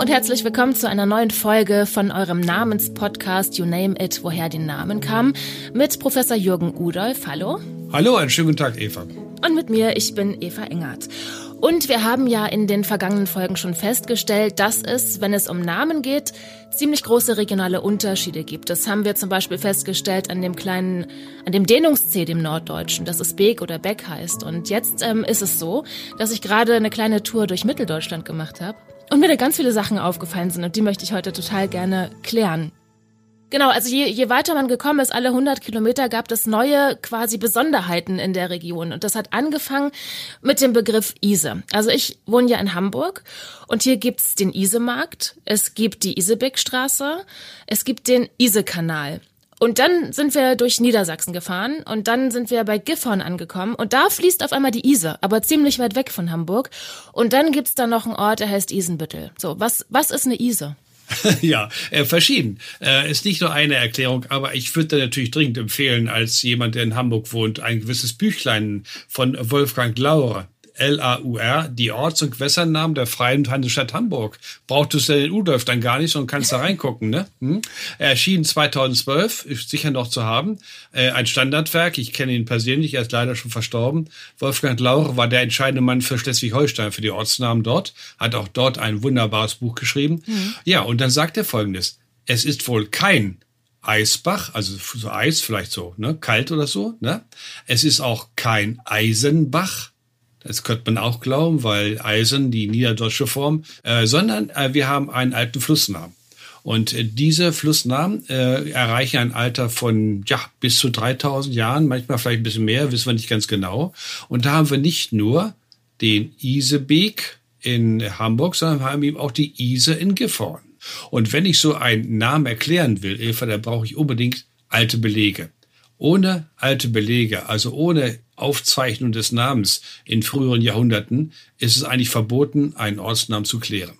und herzlich willkommen zu einer neuen Folge von eurem Namenspodcast You Name It, woher die Namen kamen, mit Professor Jürgen Udolf. Hallo. Hallo, einen schönen guten Tag, Eva. Und mit mir, ich bin Eva Engert. Und wir haben ja in den vergangenen Folgen schon festgestellt, dass es, wenn es um Namen geht, ziemlich große regionale Unterschiede gibt. Das haben wir zum Beispiel festgestellt an dem kleinen, an dem Dehnungs-C, dem Norddeutschen, dass es Beek oder Beck heißt. Und jetzt ähm, ist es so, dass ich gerade eine kleine Tour durch Mitteldeutschland gemacht habe und mir da ganz viele Sachen aufgefallen sind und die möchte ich heute total gerne klären. Genau, also je, je weiter man gekommen ist, alle 100 Kilometer gab es neue quasi Besonderheiten in der Region. Und das hat angefangen mit dem Begriff Ise. Also ich wohne ja in Hamburg und hier gibt's den Isemarkt, es gibt die Isebeckstraße, es gibt den Isekanal. Und dann sind wir durch Niedersachsen gefahren und dann sind wir bei Gifhorn angekommen und da fließt auf einmal die Ise, aber ziemlich weit weg von Hamburg. Und dann gibt's da noch einen Ort, der heißt Isenbüttel. So, was, was ist eine Ise? ja, äh, verschieden. Äh, ist nicht nur eine Erklärung, aber ich würde natürlich dringend empfehlen, als jemand, der in Hamburg wohnt, ein gewisses Büchlein von Wolfgang Lauer L-A-U-R, die Orts- und Gewässernamen der Freien Handelsstadt Hamburg. Brauchtest du den Udolf dann gar nicht und kannst da reingucken, ne? Hm? Er erschien 2012, ist sicher noch zu haben. Äh, ein Standardwerk, ich kenne ihn persönlich, er ist leider schon verstorben. Wolfgang Lauch war der entscheidende Mann für Schleswig-Holstein, für die Ortsnamen dort, hat auch dort ein wunderbares Buch geschrieben. Mhm. Ja, und dann sagt er folgendes. Es ist wohl kein Eisbach, also so Eis vielleicht so, ne, kalt oder so, ne? Es ist auch kein Eisenbach, das könnte man auch glauben, weil Eisen, die niederdeutsche Form, äh, sondern äh, wir haben einen alten Flussnamen. Und äh, diese Flussnamen äh, erreichen ein Alter von ja bis zu 3000 Jahren, manchmal vielleicht ein bisschen mehr, wissen wir nicht ganz genau. Und da haben wir nicht nur den Isebeek in Hamburg, sondern haben eben auch die Ise in Gifhorn. Und wenn ich so einen Namen erklären will, Eva, dann brauche ich unbedingt alte Belege. Ohne alte Belege, also ohne Aufzeichnung des Namens in früheren Jahrhunderten, ist es eigentlich verboten, einen Ortsnamen zu klären.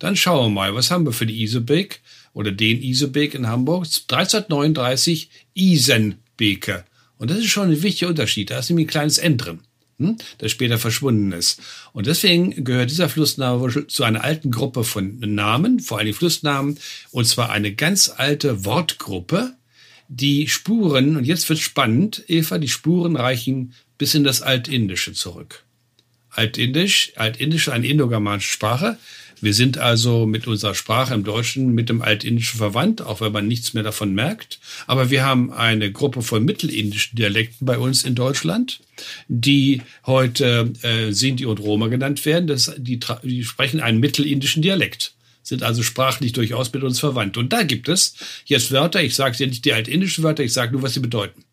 Dann schauen wir mal, was haben wir für die Isebeck oder den Isebeck in Hamburg? 1339 Isenbeke. Und das ist schon ein wichtiger Unterschied. Da ist nämlich ein kleines N drin, hm, das später verschwunden ist. Und deswegen gehört dieser Flussname zu einer alten Gruppe von Namen, vor allem Flussnamen, und zwar eine ganz alte Wortgruppe, die Spuren, und jetzt wird spannend, Eva, die Spuren reichen bis in das Altindische zurück. Altindisch, Altindisch, eine indogermanische Sprache. Wir sind also mit unserer Sprache im Deutschen mit dem Altindischen verwandt, auch wenn man nichts mehr davon merkt. Aber wir haben eine Gruppe von mittelindischen Dialekten bei uns in Deutschland, die heute äh, Sinti und Roma genannt werden. Das, die, die sprechen einen mittelindischen Dialekt sind also sprachlich durchaus mit uns verwandt. Und da gibt es jetzt Wörter, ich sage ja nicht die altindischen Wörter, ich sage nur, was sie bedeuten.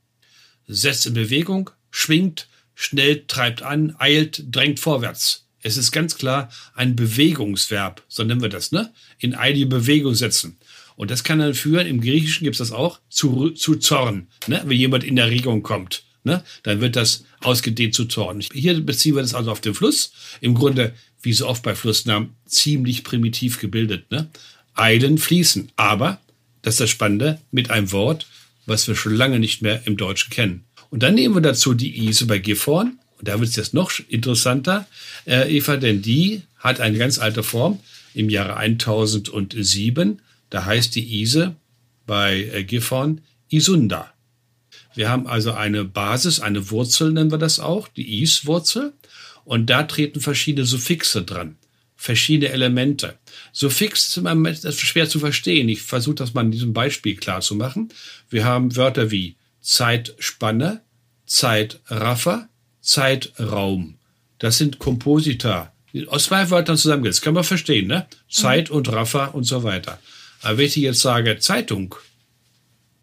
Setzt in Bewegung, schwingt, schnell treibt an, eilt, drängt vorwärts. Es ist ganz klar ein Bewegungsverb, so nennen wir das, ne? In eilige Bewegung setzen. Und das kann dann führen, im Griechischen gibt es das auch, zu, zu Zorn, ne? wenn jemand in Erregung kommt. Ne? Dann wird das ausgedehnt zu Zorn. Hier beziehen wir das also auf den Fluss. Im Grunde wie so oft bei Flussnamen, ziemlich primitiv gebildet. Ne? Eilen, fließen. Aber, das ist das Spannende, mit einem Wort, was wir schon lange nicht mehr im Deutschen kennen. Und dann nehmen wir dazu die Ise bei Gifhorn. Und da wird es jetzt noch interessanter, äh, Eva, denn die hat eine ganz alte Form im Jahre 1007. Da heißt die Ise bei äh, Gifhorn Isunda. Wir haben also eine Basis, eine Wurzel nennen wir das auch, die Is-Wurzel. Und da treten verschiedene Suffixe dran, verschiedene Elemente. Suffix ist ist schwer zu verstehen. Ich versuche das mal in diesem Beispiel klar zu machen. Wir haben Wörter wie Zeitspanne, Zeitraffer, Zeitraum. Das sind Komposita. Aus zwei Wörtern zusammengesetzt. Kann man verstehen, ne? Zeit und Raffer und so weiter. Aber wenn ich jetzt sage Zeitung,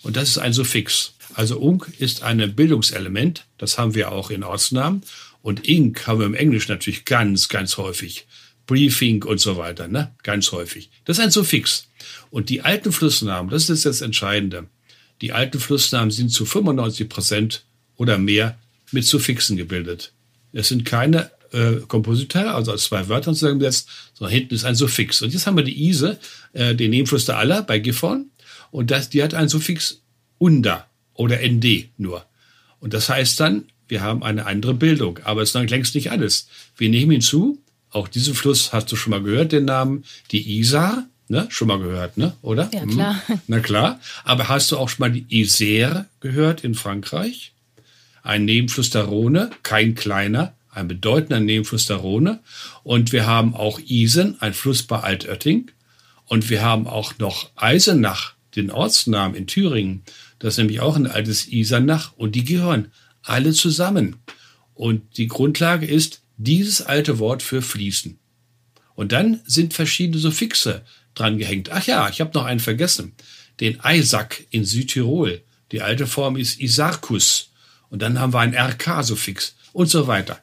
und das ist ein Suffix. Also ung ist ein Bildungselement. Das haben wir auch in Ortsnamen. Und Ink haben wir im Englisch natürlich ganz, ganz häufig. Briefing und so weiter, ne? Ganz häufig. Das ist ein Suffix. Und die alten Flussnamen, das ist das Entscheidende. Die alten Flussnamen sind zu 95 Prozent oder mehr mit Suffixen gebildet. Es sind keine äh, Kompositor, also aus zwei Wörtern zusammengesetzt, sondern hinten ist ein Suffix. Und jetzt haben wir die Ise, äh, den Nebenfluss der Aller bei Gifhorn. Und das, die hat ein Suffix Unda oder ND nur. Und das heißt dann wir haben eine andere Bildung. Aber es ist längst nicht alles. Wir nehmen hinzu Auch diesen Fluss hast du schon mal gehört, den Namen, die Isar, ne? Schon mal gehört, ne? Oder? Ja, klar. Hm. Na klar. Aber hast du auch schon mal die Isère gehört in Frankreich? Ein Nebenfluss der Rhone, kein kleiner, ein bedeutender Nebenfluss der Rhone. Und wir haben auch Isen, ein Fluss bei Altötting. Und wir haben auch noch Eisenach, den Ortsnamen in Thüringen. Das ist nämlich auch ein altes Isernach. Und die gehören alle zusammen. Und die Grundlage ist dieses alte Wort für fließen. Und dann sind verschiedene Suffixe dran gehängt. Ach ja, ich habe noch einen vergessen. Den Eisack in Südtirol. Die alte Form ist Isarkus. Und dann haben wir ein RK-Suffix und so weiter.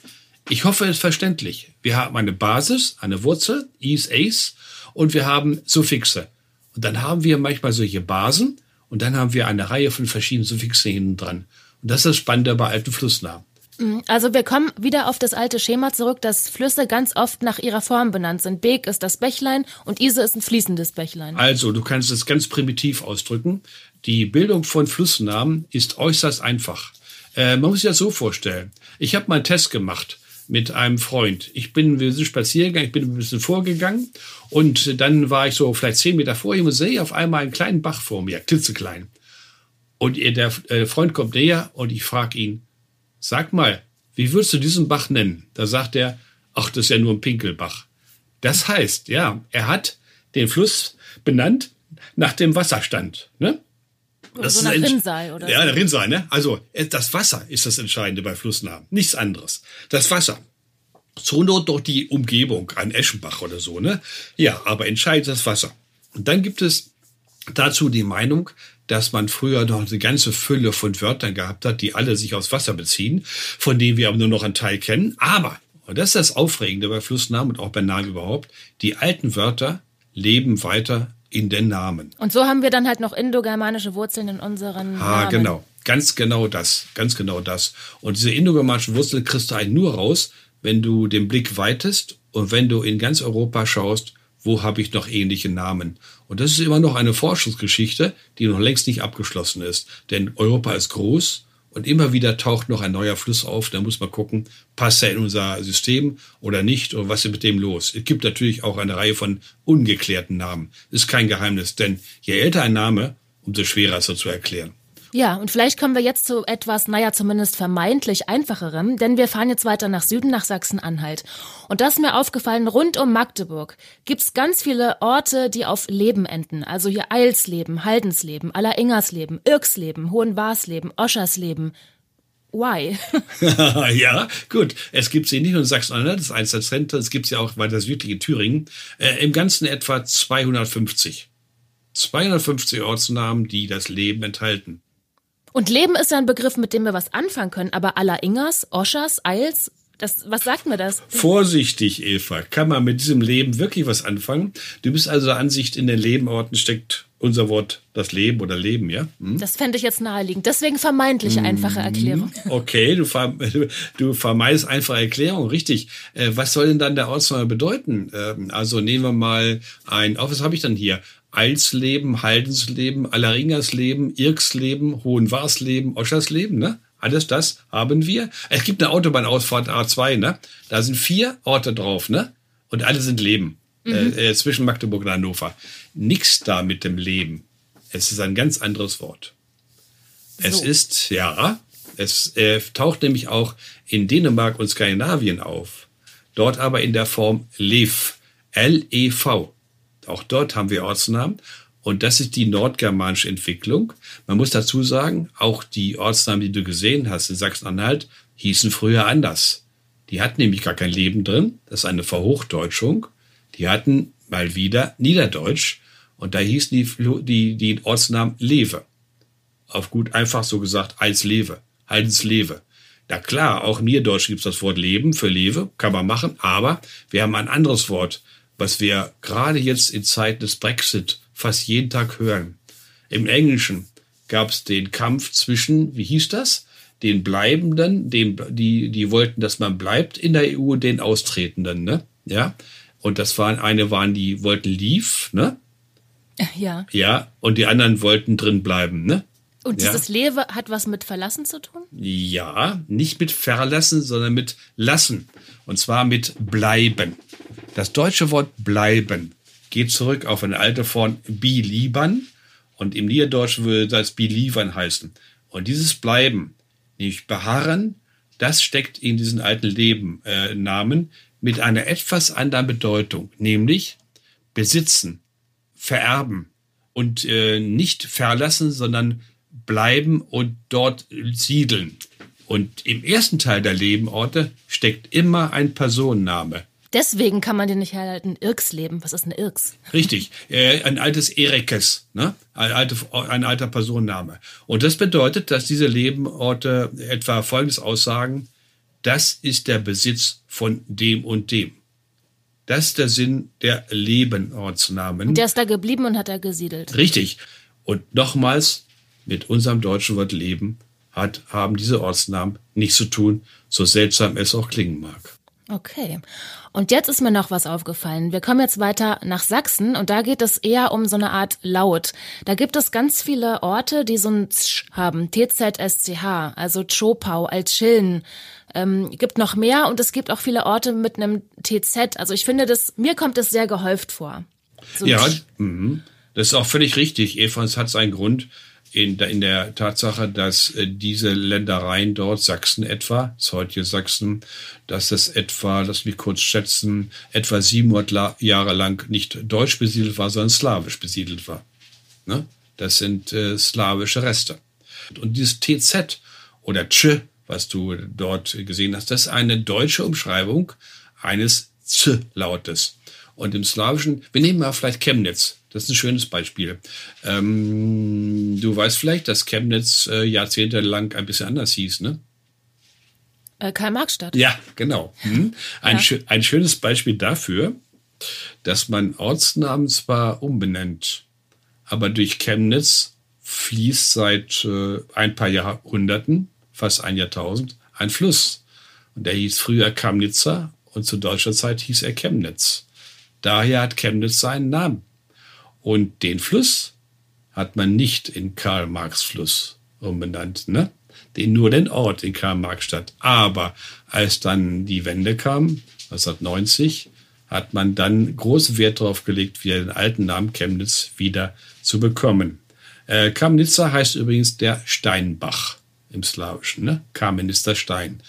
Ich hoffe, es ist verständlich. Wir haben eine Basis, eine Wurzel, is, ace, und wir haben Suffixe. Und dann haben wir manchmal solche Basen und dann haben wir eine Reihe von verschiedenen Suffixen hinten dran. Und das ist das Spannende bei alten Flussnamen. Mhm. Also wir kommen wieder auf das alte Schema zurück, dass Flüsse ganz oft nach ihrer Form benannt sind. Beek ist das Bächlein und Ise ist ein fließendes Bächlein. Also, du kannst es ganz primitiv ausdrücken. Die Bildung von Flussnamen ist äußerst einfach. Äh, man muss sich das so vorstellen. Ich habe mal einen Test gemacht mit einem Freund. Ich bin, wir sind spazieren gegangen, ich bin ein bisschen vorgegangen und dann war ich so vielleicht zehn Meter vor ihm und sehe auf einmal einen kleinen Bach vor mir, klitzeklein. Und der äh, Freund kommt näher und ich frage ihn, sag mal, wie würdest du diesen Bach nennen? Da sagt er, ach, das ist ja nur ein Pinkelbach. Das heißt, ja, er hat den Fluss benannt nach dem Wasserstand. Ne? Oder so nach Rinnsal, oder? Ja, der Rinnsal, ne? Also, äh, das Wasser ist das Entscheidende bei Flussnamen. Nichts anderes. Das Wasser. Zur Not doch die Umgebung, ein Eschenbach oder so, ne? Ja, aber entscheidend das Wasser. Und dann gibt es dazu die Meinung, dass man früher noch eine ganze Fülle von Wörtern gehabt hat, die alle sich aus Wasser beziehen, von denen wir aber nur noch einen Teil kennen. Aber, und das ist das Aufregende bei Flussnamen und auch bei Namen überhaupt, die alten Wörter leben weiter in den Namen. Und so haben wir dann halt noch indogermanische Wurzeln in unseren ah, Namen. genau. Ganz genau das. Ganz genau das. Und diese indogermanischen Wurzeln kriegst du eigentlich nur raus, wenn du den Blick weitest und wenn du in ganz Europa schaust, wo habe ich noch ähnliche Namen. Und das ist immer noch eine Forschungsgeschichte, die noch längst nicht abgeschlossen ist. Denn Europa ist groß und immer wieder taucht noch ein neuer Fluss auf. Da muss man gucken, passt er in unser System oder nicht oder was ist mit dem los. Es gibt natürlich auch eine Reihe von ungeklärten Namen. Ist kein Geheimnis, denn je älter ein Name, umso schwerer ist er zu erklären. Ja, und vielleicht kommen wir jetzt zu etwas, naja, zumindest vermeintlich einfacherem, denn wir fahren jetzt weiter nach Süden, nach Sachsen-Anhalt. Und das ist mir aufgefallen, rund um Magdeburg gibt's ganz viele Orte, die auf Leben enden. Also hier Eilsleben, Haldensleben, Alleringersleben, Irksleben, Hohenwarsleben, Oschersleben. Why? ja, gut. Es gibt sie nicht nur in Sachsen-Anhalt, das ist eins der Zentren, es gibt sie auch weiter südlich in Thüringen. Äh, Im Ganzen etwa 250. 250 Ortsnamen, die das Leben enthalten. Und Leben ist ja ein Begriff, mit dem wir was anfangen können. Aber Alleringers, Oschers, Eils, das, was sagt mir das? Vorsichtig, Eva. Kann man mit diesem Leben wirklich was anfangen? Du bist also der Ansicht, in den Lebenorten steckt unser Wort das Leben oder Leben, ja? Hm? Das fände ich jetzt naheliegend. Deswegen vermeintlich einfache Erklärung. Okay, du, du, du vermeidest einfache Erklärung, richtig. Äh, was soll denn dann der Ortsname bedeuten? Ähm, also nehmen wir mal ein, oh, was habe ich dann hier? Eilsleben, Haldensleben, Alleringersleben, Irksleben, Hohenwarsleben, Oschersleben, ne? Alles das haben wir. Es gibt eine Autobahnausfahrt A2, ne? Da sind vier Orte drauf, ne? Und alle sind Leben. Mhm. Äh, zwischen Magdeburg und Hannover. Nix da mit dem Leben. Es ist ein ganz anderes Wort. So. Es ist, ja, es äh, taucht nämlich auch in Dänemark und Skandinavien auf. Dort aber in der Form Lev. L-E-V. Auch dort haben wir Ortsnamen. Und das ist die nordgermanische Entwicklung. Man muss dazu sagen, auch die Ortsnamen, die du gesehen hast in Sachsen-Anhalt, hießen früher anders. Die hatten nämlich gar kein Leben drin. Das ist eine Verhochdeutschung. Die hatten mal wieder Niederdeutsch. Und da hießen die, die, die Ortsnamen Lewe. Auf gut einfach so gesagt, als Lewe, Heidens Lewe. Na klar, auch im Niederdeutsch gibt es das Wort Leben für Lewe, kann man machen, aber wir haben ein anderes Wort was wir gerade jetzt in Zeiten des Brexit fast jeden Tag hören. Im Englischen gab es den Kampf zwischen, wie hieß das? Den Bleibenden, den, die, die wollten, dass man bleibt in der EU, den Austretenden, ne? Ja. Und das waren, eine waren, die wollten leave, ne? Ja. Ja. Und die anderen wollten drin bleiben, ne? Und dieses ja. Lewe hat was mit Verlassen zu tun? Ja, nicht mit Verlassen, sondern mit Lassen. Und zwar mit Bleiben. Das deutsche Wort bleiben geht zurück auf eine alte Form beliebern und im Niederdeutschen würde das beliefern heißen. Und dieses Bleiben, nicht beharren, das steckt in diesen alten Lebennamen äh, mit einer etwas anderen Bedeutung, nämlich besitzen, vererben und äh, nicht verlassen, sondern bleiben und dort siedeln. Und im ersten Teil der Lebenorte steckt immer ein Personenname. Deswegen kann man den nicht herhalten. Irksleben. Was ist ein Irks? Richtig. Äh, ein altes Erekes, ne? Ein, alte, ein alter Personenname. Und das bedeutet, dass diese Lebenorte etwa Folgendes aussagen. Das ist der Besitz von dem und dem. Das ist der Sinn der Lebenortsnamen. Und der ist da geblieben und hat da gesiedelt. Richtig. Und nochmals, mit unserem deutschen Wort Leben hat, haben diese Ortsnamen nichts zu tun, so seltsam es auch klingen mag. Okay. Und jetzt ist mir noch was aufgefallen. Wir kommen jetzt weiter nach Sachsen und da geht es eher um so eine Art Laut. Da gibt es ganz viele Orte, die so ein Tsch haben. TZSCH, also Tschopau, Altschillen. Ähm, gibt noch mehr und es gibt auch viele Orte mit einem TZ. Also ich finde das, mir kommt das sehr gehäuft vor. So ja, mh. das ist auch völlig richtig. Eva, es hat seinen Grund in der, in der Tatsache, dass äh, diese Ländereien dort, Sachsen etwa, das heutige Sachsen, dass das etwa, lass mich kurz schätzen, etwa 700 Jahre lang nicht deutsch besiedelt war, sondern slawisch besiedelt war. Ne? Das sind äh, slawische Reste. Und dieses TZ oder Tsch, was du dort gesehen hast, das ist eine deutsche Umschreibung eines Z-Lautes. Und im Slawischen, wir nehmen mal vielleicht Chemnitz. Das ist ein schönes Beispiel. Ähm, du weißt vielleicht, dass Chemnitz äh, jahrzehntelang ein bisschen anders hieß, ne? Äh, Karl-Marx-Stadt. Ja, genau. Hm. Ein, ja. ein schönes Beispiel dafür, dass man Ortsnamen zwar umbenennt, aber durch Chemnitz fließt seit äh, ein paar Jahrhunderten, fast ein Jahrtausend, ein Fluss. Und der hieß früher Kamnitzer und zu deutscher Zeit hieß er Chemnitz. Daher hat Chemnitz seinen Namen. Und den Fluss hat man nicht in Karl-Marx-Fluss umbenannt, ne? Den, nur den Ort in Karl-Marx-Stadt. Aber als dann die Wende kam, 1990, hat man dann großen Wert darauf gelegt, wieder den alten Namen Chemnitz wieder zu bekommen. Äh, Kamnitzer heißt übrigens der Steinbach im Slawischen, ne? Kamenitzer Stein.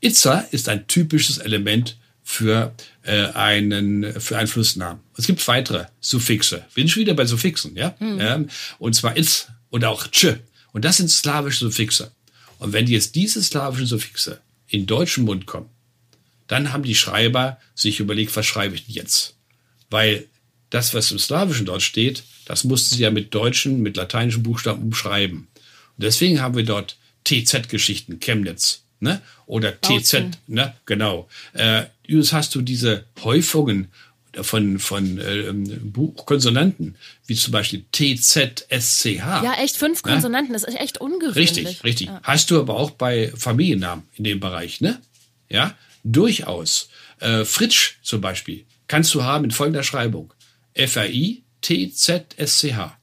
Itza ist ein typisches Element für äh, einen für einen Flussnamen. Es gibt weitere Suffixe. Bin schon wieder bei Suffixen, ja? Mhm. Ähm, und zwar is und auch tsch. Und das sind slawische Suffixe. Und wenn jetzt diese slawischen Suffixe in deutschen Mund kommen, dann haben die Schreiber sich überlegt, was schreibe ich denn jetzt? Weil das, was im Slawischen dort steht, das mussten sie ja mit deutschen, mit lateinischen Buchstaben umschreiben. Und deswegen haben wir dort TZ-Geschichten, Chemnitz, ne? Oder. TZ, ne? Genau. Äh, übrigens hast du diese Häufungen von, von äh, Buchkonsonanten, wie zum Beispiel TZ, SCH. Ja, echt fünf Konsonanten, ne? das ist echt ungewöhnlich. Richtig, richtig. Ja. Hast du aber auch bei Familiennamen in dem Bereich, ne? Ja, durchaus. Äh, Fritsch zum Beispiel kannst du haben in folgender Schreibung. F-R-I, T-Z-S-C-H.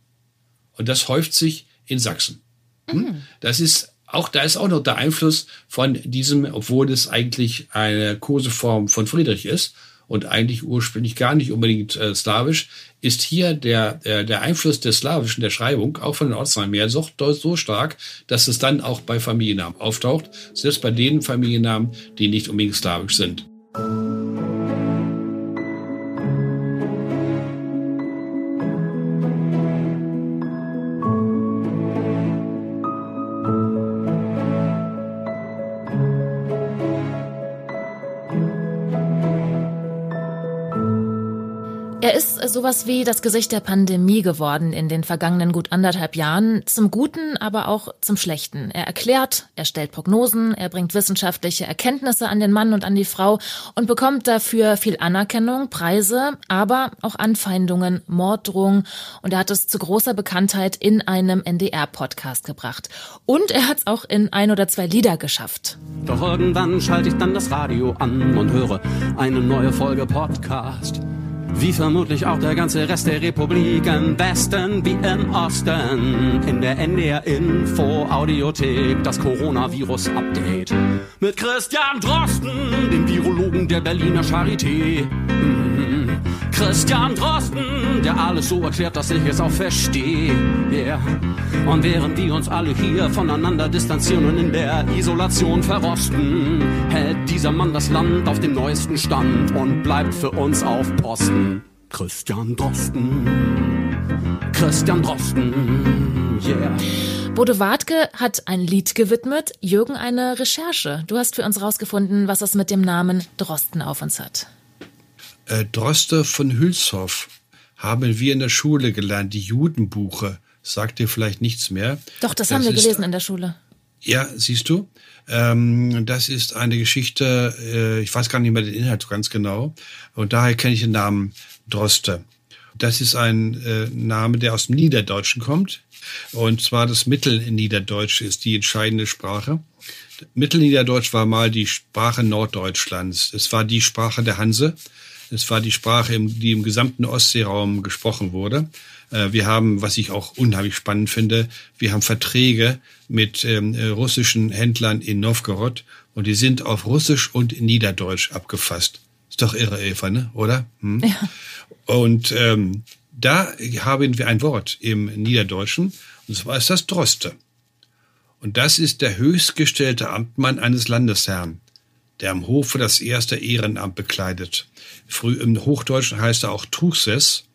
Und das häuft sich in Sachsen. Hm? Mhm. Das ist auch da ist auch noch der Einfluss von diesem, obwohl es eigentlich eine Koseform von Friedrich ist und eigentlich ursprünglich gar nicht unbedingt äh, slawisch, ist hier der, der, der Einfluss des Slawischen, der Schreibung, auch von den Ortsnamen her, so, so stark, dass es dann auch bei Familiennamen auftaucht, selbst bei den Familiennamen, die nicht unbedingt slawisch sind. Sowas wie das Gesicht der Pandemie geworden in den vergangenen gut anderthalb Jahren, zum Guten, aber auch zum Schlechten. Er erklärt, er stellt Prognosen, er bringt wissenschaftliche Erkenntnisse an den Mann und an die Frau und bekommt dafür viel Anerkennung, Preise, aber auch Anfeindungen, Morddrohungen und er hat es zu großer Bekanntheit in einem NDR-Podcast gebracht. Und er hat es auch in ein oder zwei Lieder geschafft. Doch irgendwann schalte ich dann das Radio an und höre eine neue Folge Podcast. Wie vermutlich auch der ganze Rest der Republik im Westen wie im Osten. In der NDR Info Audiothek das Coronavirus Update. Mit Christian Drosten, dem Virologen der Berliner Charité. Christian Drosten, der alles so erklärt, dass ich es auch verstehe. Yeah. Und während wir uns alle hier voneinander distanzieren und in der Isolation verrosten, hält dieser Mann das Land auf dem neuesten Stand und bleibt für uns auf Posten. Christian Drosten. Christian Drosten. Yeah. Bodo Wartke hat ein Lied gewidmet, Jürgen eine Recherche. Du hast für uns rausgefunden, was es mit dem Namen Drosten auf uns hat. Äh, Droste von Hülshoff haben wir in der Schule gelernt, die Judenbuche. Sagt dir vielleicht nichts mehr. Doch, das, das haben wir ist, gelesen in der Schule. Ja, siehst du? Ähm, das ist eine Geschichte, äh, ich weiß gar nicht mehr den Inhalt ganz genau. Und daher kenne ich den Namen Droste. Das ist ein äh, Name, der aus dem Niederdeutschen kommt. Und zwar das Mittelniederdeutsch ist die entscheidende Sprache. Mittelniederdeutsch war mal die Sprache Norddeutschlands. Es war die Sprache der Hanse. Es war die Sprache, die im gesamten Ostseeraum gesprochen wurde. Äh, wir haben, was ich auch unheimlich spannend finde, wir haben Verträge mit ähm, äh, russischen Händlern in Novgorod und die sind auf Russisch und Niederdeutsch abgefasst. Ist doch irre, Eva, ne? oder? Hm? Ja. Und ähm, da haben wir ein Wort im Niederdeutschen, und zwar ist das Droste. Und das ist der höchstgestellte Amtmann eines Landesherrn, der am Hofe das erste Ehrenamt bekleidet. Früh im Hochdeutschen heißt er auch Truchsess,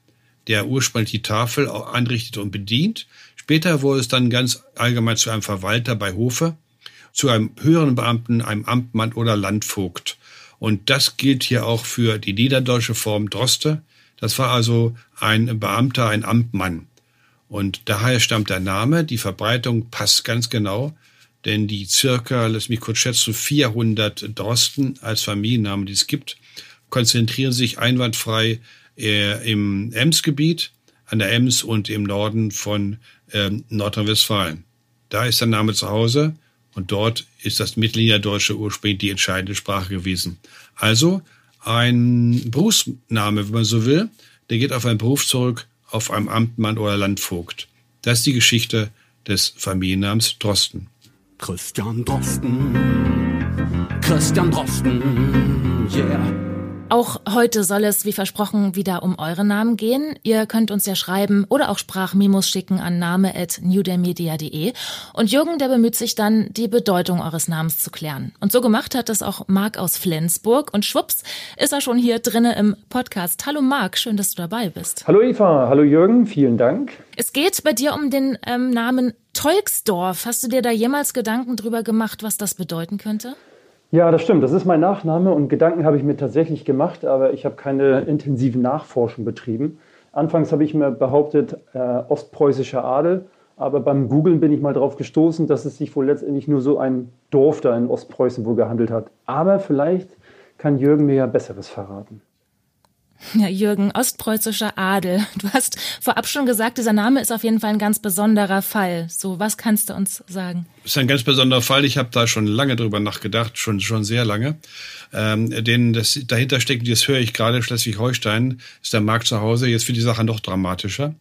der ursprünglich die Tafel anrichtet und bedient. Später wurde es dann ganz allgemein zu einem Verwalter bei Hofe, zu einem höheren Beamten, einem Amtmann oder Landvogt. Und das gilt hier auch für die niederdeutsche Form Droste. Das war also ein Beamter, ein Amtmann. Und daher stammt der Name. Die Verbreitung passt ganz genau, denn die circa, lass mich kurz schätzen, 400 Drosten als Familiennamen, die es gibt, konzentrieren sich einwandfrei äh, im Emsgebiet, an der Ems und im Norden von äh, Nordrhein-Westfalen. Da ist der Name zu Hause und dort ist das Mittelniederdeutsche ursprünglich die entscheidende Sprache gewesen. Also ein Berufsname, wenn man so will, der geht auf einen Beruf zurück, auf einem Amtmann oder Landvogt. Das ist die Geschichte des Familiennamens Drosten. Christian Drosten, Christian Drosten, yeah. Auch heute soll es, wie versprochen, wieder um eure Namen gehen. Ihr könnt uns ja schreiben oder auch Sprachmemos schicken an name.newdermedia.de. Und Jürgen, der bemüht sich dann, die Bedeutung eures Namens zu klären. Und so gemacht hat es auch Marc aus Flensburg. Und schwupps, ist er schon hier drinnen im Podcast. Hallo Marc, schön, dass du dabei bist. Hallo Eva, hallo Jürgen, vielen Dank. Es geht bei dir um den ähm, Namen Tolksdorf. Hast du dir da jemals Gedanken drüber gemacht, was das bedeuten könnte? Ja, das stimmt. Das ist mein Nachname und Gedanken habe ich mir tatsächlich gemacht, aber ich habe keine intensiven Nachforschung betrieben. Anfangs habe ich mir behauptet, äh, ostpreußischer Adel, aber beim Googlen bin ich mal darauf gestoßen, dass es sich wohl letztendlich nur so ein Dorf da in Ostpreußen wohl gehandelt hat. Aber vielleicht kann Jürgen mir ja Besseres verraten. Ja, Jürgen, ostpreußischer Adel. Du hast vorab schon gesagt, dieser Name ist auf jeden Fall ein ganz besonderer Fall. So, was kannst du uns sagen? Ist ein ganz besonderer Fall. Ich habe da schon lange drüber nachgedacht, schon schon sehr lange. Ähm, denn das dahinter steckt, das höre ich gerade, Schleswig-Holstein ist der Markt zu Hause. Jetzt wird die Sache noch dramatischer.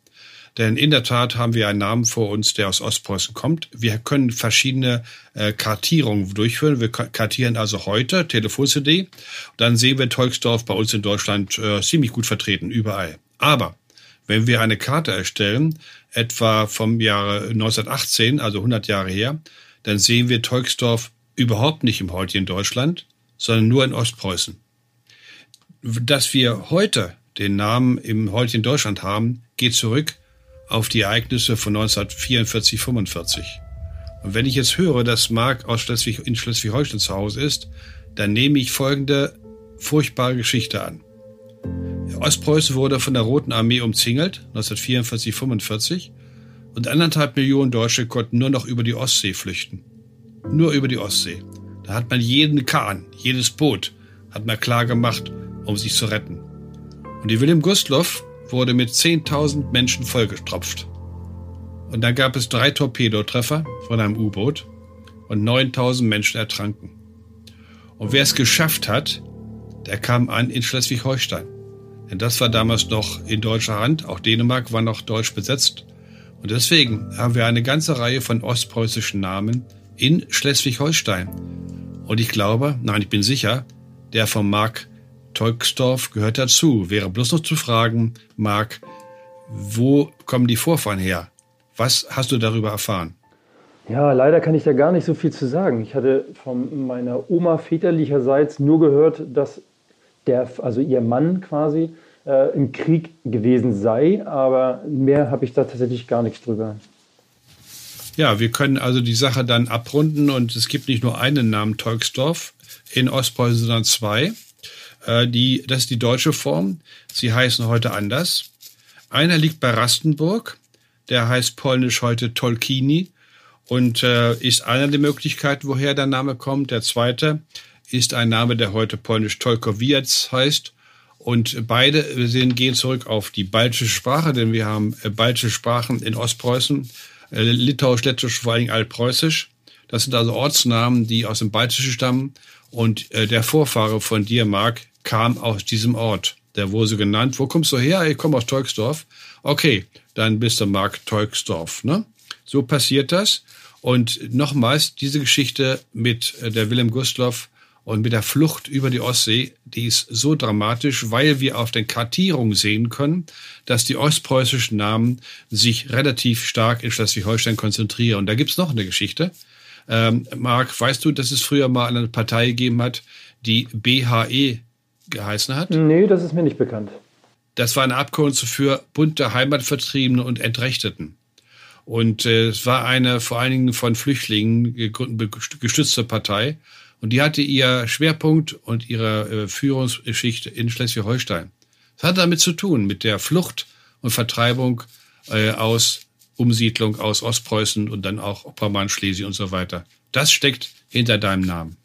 Denn in der Tat haben wir einen Namen vor uns, der aus Ostpreußen kommt. Wir können verschiedene äh, Kartierungen durchführen. Wir kartieren also heute Telefon-CD. Dann sehen wir Tolksdorf bei uns in Deutschland äh, ziemlich gut vertreten, überall. Aber wenn wir eine Karte erstellen, etwa vom Jahre 1918, also 100 Jahre her, dann sehen wir Tolksdorf überhaupt nicht im heutigen Deutschland, sondern nur in Ostpreußen. Dass wir heute den Namen im heutigen Deutschland haben, geht zurück auf die Ereignisse von 1944, 45. Und wenn ich jetzt höre, dass Mark aus Schleswig, in Schleswig-Holstein zu Hause ist, dann nehme ich folgende furchtbare Geschichte an. Ostpreußen wurde von der Roten Armee umzingelt, 1944, 45, und anderthalb Millionen Deutsche konnten nur noch über die Ostsee flüchten. Nur über die Ostsee. Da hat man jeden Kahn, jedes Boot, hat man klar gemacht, um sich zu retten. Und die Wilhelm Gustloff wurde mit 10.000 Menschen vollgestropft. Und dann gab es drei Torpedotreffer von einem U-Boot und 9.000 Menschen ertranken. Und wer es geschafft hat, der kam an in Schleswig-Holstein. Denn das war damals noch in deutscher Hand. Auch Dänemark war noch deutsch besetzt. Und deswegen haben wir eine ganze Reihe von ostpreußischen Namen in Schleswig-Holstein. Und ich glaube, nein, ich bin sicher, der von Mark Tolksdorf gehört dazu. Wäre bloß noch zu fragen, Mark, wo kommen die Vorfahren her? Was hast du darüber erfahren? Ja, leider kann ich da gar nicht so viel zu sagen. Ich hatte von meiner Oma väterlicherseits nur gehört, dass der, also ihr Mann quasi, äh, im Krieg gewesen sei, aber mehr habe ich da tatsächlich gar nichts drüber. Ja, wir können also die Sache dann abrunden und es gibt nicht nur einen Namen Tolksdorf in Ostpreußen, sondern zwei. Äh, die, das ist die deutsche Form. Sie heißen heute anders. Einer liegt bei Rastenburg, der heißt polnisch heute Tolkini und äh, ist einer der Möglichkeiten, woher der Name kommt. Der zweite ist ein Name, der heute polnisch Tolkowiec heißt. Und beide sind, gehen zurück auf die baltische Sprache, denn wir haben äh, baltische Sprachen in Ostpreußen, äh, Litauisch, Lettisch, vor allem Altpreußisch. Das sind also Ortsnamen, die aus dem Baltischen stammen. Und äh, der Vorfahre von dir, Mark, kam aus diesem Ort. Der wurde so genannt. Wo kommst du her? Ich komme aus Teugsdorf. Okay, dann bist du Mark Teugsdorf. Ne? So passiert das. Und nochmals, diese Geschichte mit äh, der Wilhelm Gustloff und mit der Flucht über die Ostsee, die ist so dramatisch, weil wir auf den Kartierungen sehen können, dass die ostpreußischen Namen sich relativ stark in Schleswig-Holstein konzentrieren. Und da gibt's noch eine Geschichte. Ähm, Marc, weißt du, dass es früher mal eine Partei gegeben hat, die BHE geheißen hat? Nee, das ist mir nicht bekannt. Das war eine Abkürzung für Bund der Heimatvertriebenen und Entrechteten. Und äh, es war eine vor allen Dingen von Flüchtlingen gestützte Partei. Und die hatte ihr Schwerpunkt und ihre äh, Führungsgeschichte in Schleswig-Holstein. Das hat damit zu tun, mit der Flucht und Vertreibung äh, aus Umsiedlung aus Ostpreußen und dann auch Pommern, Schlesien und so weiter. Das steckt hinter deinem Namen.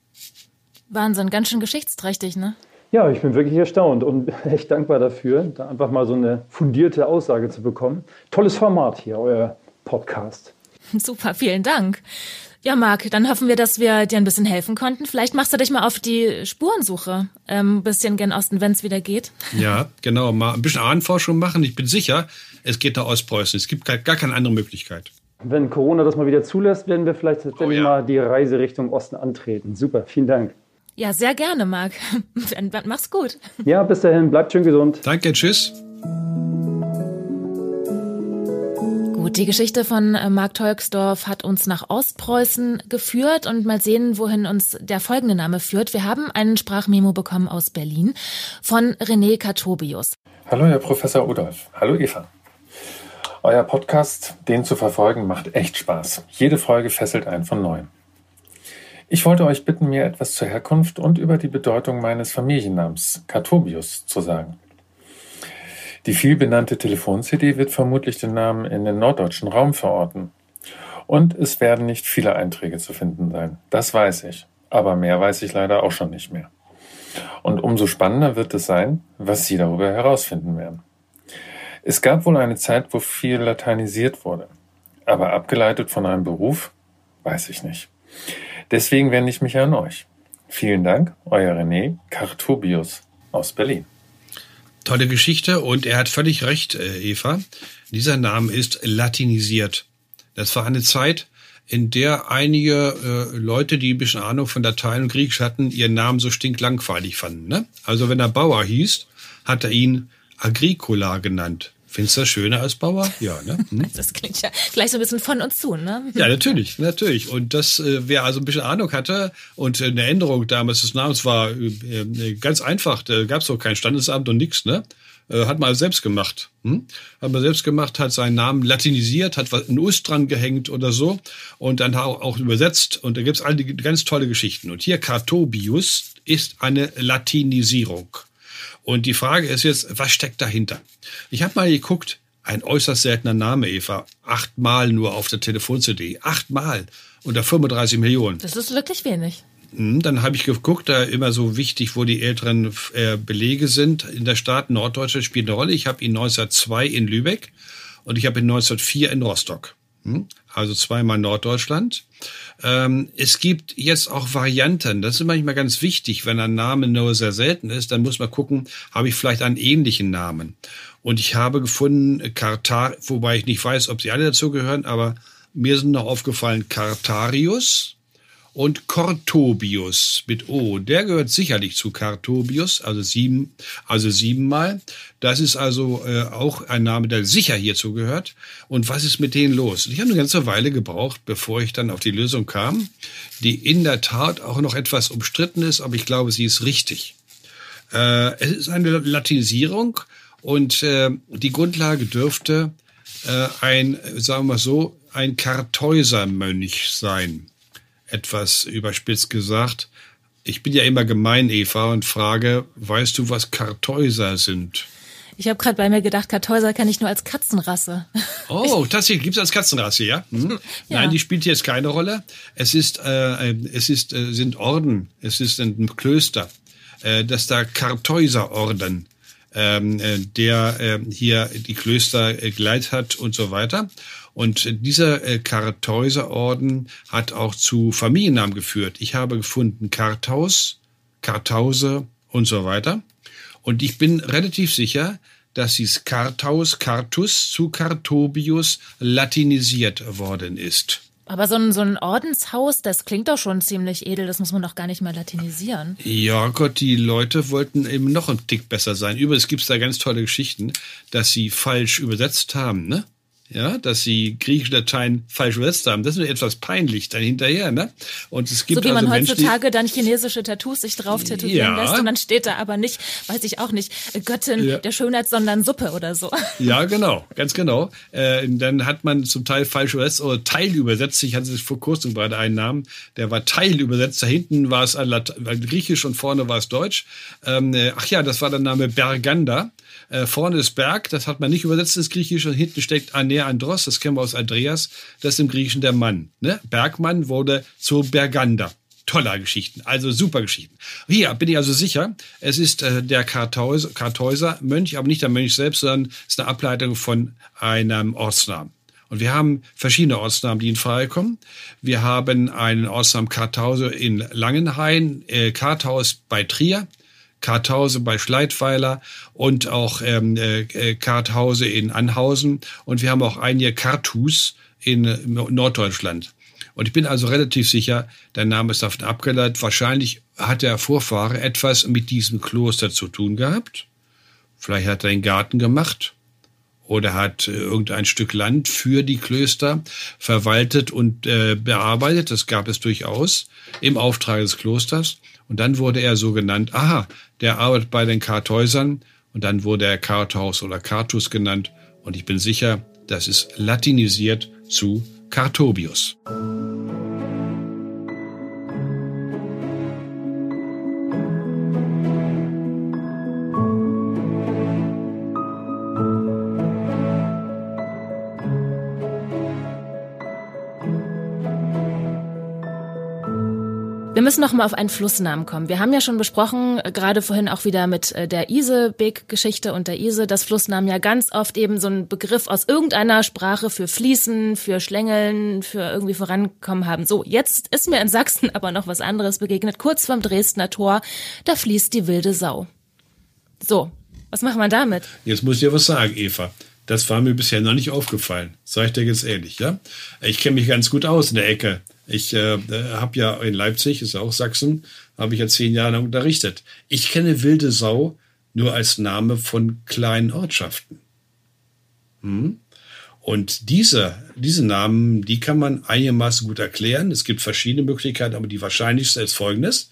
Wahnsinn, ganz schön geschichtsträchtig, ne? Ja, ich bin wirklich erstaunt und echt dankbar dafür, da einfach mal so eine fundierte Aussage zu bekommen. Tolles Format hier, euer Podcast. Super, vielen Dank. Ja, Marc, dann hoffen wir, dass wir dir ein bisschen helfen konnten. Vielleicht machst du dich mal auf die Spurensuche, ähm, ein bisschen gen Osten, wenn es wieder geht. Ja, genau, mal ein bisschen Ahnenforschung machen. Ich bin sicher, es geht nach Ostpreußen. Es gibt gar, gar keine andere Möglichkeit. Wenn Corona das mal wieder zulässt, werden wir vielleicht oh, ja. mal die Reise Richtung Osten antreten. Super, vielen Dank. Ja, sehr gerne, Marc. Mach's gut. Ja, bis dahin. Bleibt schön gesund. Danke, tschüss. Gut, die Geschichte von äh, Mark Tolksdorf hat uns nach Ostpreußen geführt und mal sehen, wohin uns der folgende Name führt. Wir haben einen Sprachmemo bekommen aus Berlin von René Katobius. Hallo, Herr Professor Udolf. Hallo, Eva. Euer Podcast, den zu verfolgen, macht echt Spaß. Jede Folge fesselt einen von neuem. Ich wollte euch bitten, mir etwas zur Herkunft und über die Bedeutung meines Familiennamens Katobius zu sagen. Die vielbenannte Telefon-CD wird vermutlich den Namen in den norddeutschen Raum verorten. Und es werden nicht viele Einträge zu finden sein. Das weiß ich. Aber mehr weiß ich leider auch schon nicht mehr. Und umso spannender wird es sein, was Sie darüber herausfinden werden. Es gab wohl eine Zeit, wo viel lateinisiert wurde. Aber abgeleitet von einem Beruf, weiß ich nicht. Deswegen wende ich mich an euch. Vielen Dank, euer René Kartubius aus Berlin. Tolle Geschichte und er hat völlig recht, äh, Eva. Dieser Name ist latinisiert. Das war eine Zeit, in der einige äh, Leute, die ein bisschen Ahnung von Latein und Griechisch hatten, ihren Namen so stinklangweilig fanden. Ne? Also wenn er Bauer hieß, hat er ihn Agricola genannt. Findest du das schöner als Bauer? Ja, ne? Hm? Das klingt ja gleich so ein bisschen von uns zu, ne? Ja, natürlich, natürlich. Und das, äh, wer also ein bisschen Ahnung hatte und äh, eine Änderung damals des Namens war äh, äh ganz einfach. Da gab es auch kein Standesamt und nichts, ne? Äh, hat man selbst gemacht. Hm? Hat man selbst gemacht, hat seinen Namen latinisiert, hat was ein Us dran gehängt oder so und dann auch, auch übersetzt. Und da gibt's all die ganz tolle Geschichten. Und hier Cartobius ist eine Latinisierung. Und die Frage ist jetzt, was steckt dahinter? Ich habe mal geguckt, ein äußerst seltener Name, Eva. Achtmal nur auf der Telefon-CD. Achtmal. Unter 35 Millionen. Das ist wirklich wenig. Hm, dann habe ich geguckt, da immer so wichtig, wo die älteren äh, Belege sind. In der Stadt Norddeutschland spielt eine Rolle. Ich habe ihn 1902 in Lübeck und ich habe ihn 1904 in Rostock. Hm? also zweimal Norddeutschland. Ähm, es gibt jetzt auch Varianten. Das ist manchmal ganz wichtig, wenn ein Name nur sehr selten ist, dann muss man gucken, habe ich vielleicht einen ähnlichen Namen. Und ich habe gefunden, Kartar, wobei ich nicht weiß, ob sie alle dazu gehören, aber mir sind noch aufgefallen Cartarius und Cortobius mit O. Der gehört sicherlich zu Cartobius, also sieben, also siebenmal. Das ist also äh, auch ein Name, der sicher hierzu gehört. Und was ist mit denen los? Ich habe eine ganze Weile gebraucht, bevor ich dann auf die Lösung kam, die in der Tat auch noch etwas umstritten ist, aber ich glaube, sie ist richtig. Äh, es ist eine Latinisierung und äh, die Grundlage dürfte äh, ein, sagen wir so, ein Kartäusermönch sein etwas überspitzt gesagt. Ich bin ja immer gemein, Eva, und frage, weißt du, was Kartäuser sind? Ich habe gerade bei mir gedacht, Kartäuser kenne ich nur als Katzenrasse. Oh, das hier gibt's als Katzenrasse, ja? Hm? ja? Nein, die spielt jetzt keine Rolle. Es ist, äh, es ist, äh, sind Orden, es ist ein Klöster, äh, das da Kartäuserorden, ähm, äh, der äh, hier die Klöster äh, geleitet hat und so weiter. Und dieser äh, Kartäuserorden hat auch zu Familiennamen geführt. Ich habe gefunden Karthaus, Kartause und so weiter. Und ich bin relativ sicher, dass dies Karthaus, Cartus zu Cartobius latinisiert worden ist. Aber so ein, so ein Ordenshaus, das klingt doch schon ziemlich edel, das muss man doch gar nicht mehr latinisieren. Ja Gott, die Leute wollten eben noch ein Tick besser sein. Übrigens gibt es da ganz tolle Geschichten, dass sie falsch übersetzt haben, ne? Ja, dass sie griechische Dateien falsch übersetzt haben. Das ist mir etwas peinlich dann hinterher, ne? Und es gibt so wie man also Menschen, heutzutage dann chinesische Tattoos sich drauf tätowieren ja. lässt und dann steht da aber nicht, weiß ich auch nicht, Göttin ja. der Schönheit, sondern Suppe oder so. Ja, genau, ganz genau. Äh, dann hat man zum Teil falsch übersetzt oder Teil übersetzt. Ich hatte vor kurzem gerade einen Namen, der war Teil übersetzt. Da hinten war es Griechisch und vorne war es Deutsch. Ähm, äh, ach ja, das war der Name Berganda. Äh, vorne ist Berg, das hat man nicht übersetzt ins Griechische, und hinten steckt Anea Andros, das kennen wir aus Andreas, das ist im Griechischen der Mann. Ne? Bergmann wurde zu Bergander. Toller Geschichten, also super Geschichten. Hier bin ich also sicher, es ist äh, der Kartäuser, Kartäuser Mönch, aber nicht der Mönch selbst, sondern es ist eine Ableitung von einem Ortsnamen. Und wir haben verschiedene Ortsnamen, die in Frage kommen. Wir haben einen Ortsnamen Karthause in Langenhain, äh, Karthaus bei Trier, Karthause bei Schleitweiler und auch ähm, äh, Karthause in Anhausen. Und wir haben auch einige Karthus in Norddeutschland. Und ich bin also relativ sicher, der Name ist davon abgeleitet. Wahrscheinlich hat der Vorfahre etwas mit diesem Kloster zu tun gehabt. Vielleicht hat er einen Garten gemacht oder hat äh, irgendein Stück Land für die Klöster verwaltet und äh, bearbeitet. Das gab es durchaus im Auftrag des Klosters. Und dann wurde er so genannt, aha, der arbeitet bei den Kartäusern. Und dann wurde er Karthaus oder Kartus genannt. Und ich bin sicher, das ist latinisiert zu Kartobius. Wir müssen noch mal auf einen Flussnamen kommen. Wir haben ja schon besprochen, äh, gerade vorhin auch wieder mit äh, der Isebeek-Geschichte und der Ise, dass Flussnamen ja ganz oft eben so einen Begriff aus irgendeiner Sprache für Fließen, für Schlängeln, für irgendwie vorankommen haben. So, jetzt ist mir in Sachsen aber noch was anderes begegnet. Kurz vorm Dresdner Tor, da fließt die wilde Sau. So, was machen wir damit? Jetzt muss ich dir was sagen, Eva. Das war mir bisher noch nicht aufgefallen. Sag ich dir jetzt ehrlich, ja? Ich kenne mich ganz gut aus in der Ecke. Ich äh, habe ja in Leipzig, ist ja auch Sachsen, habe ich ja zehn Jahre lang unterrichtet. Ich kenne wilde Sau nur als Name von kleinen Ortschaften. Hm? Und diese, diese Namen, die kann man einigermaßen gut erklären. Es gibt verschiedene Möglichkeiten, aber die wahrscheinlichste ist folgendes.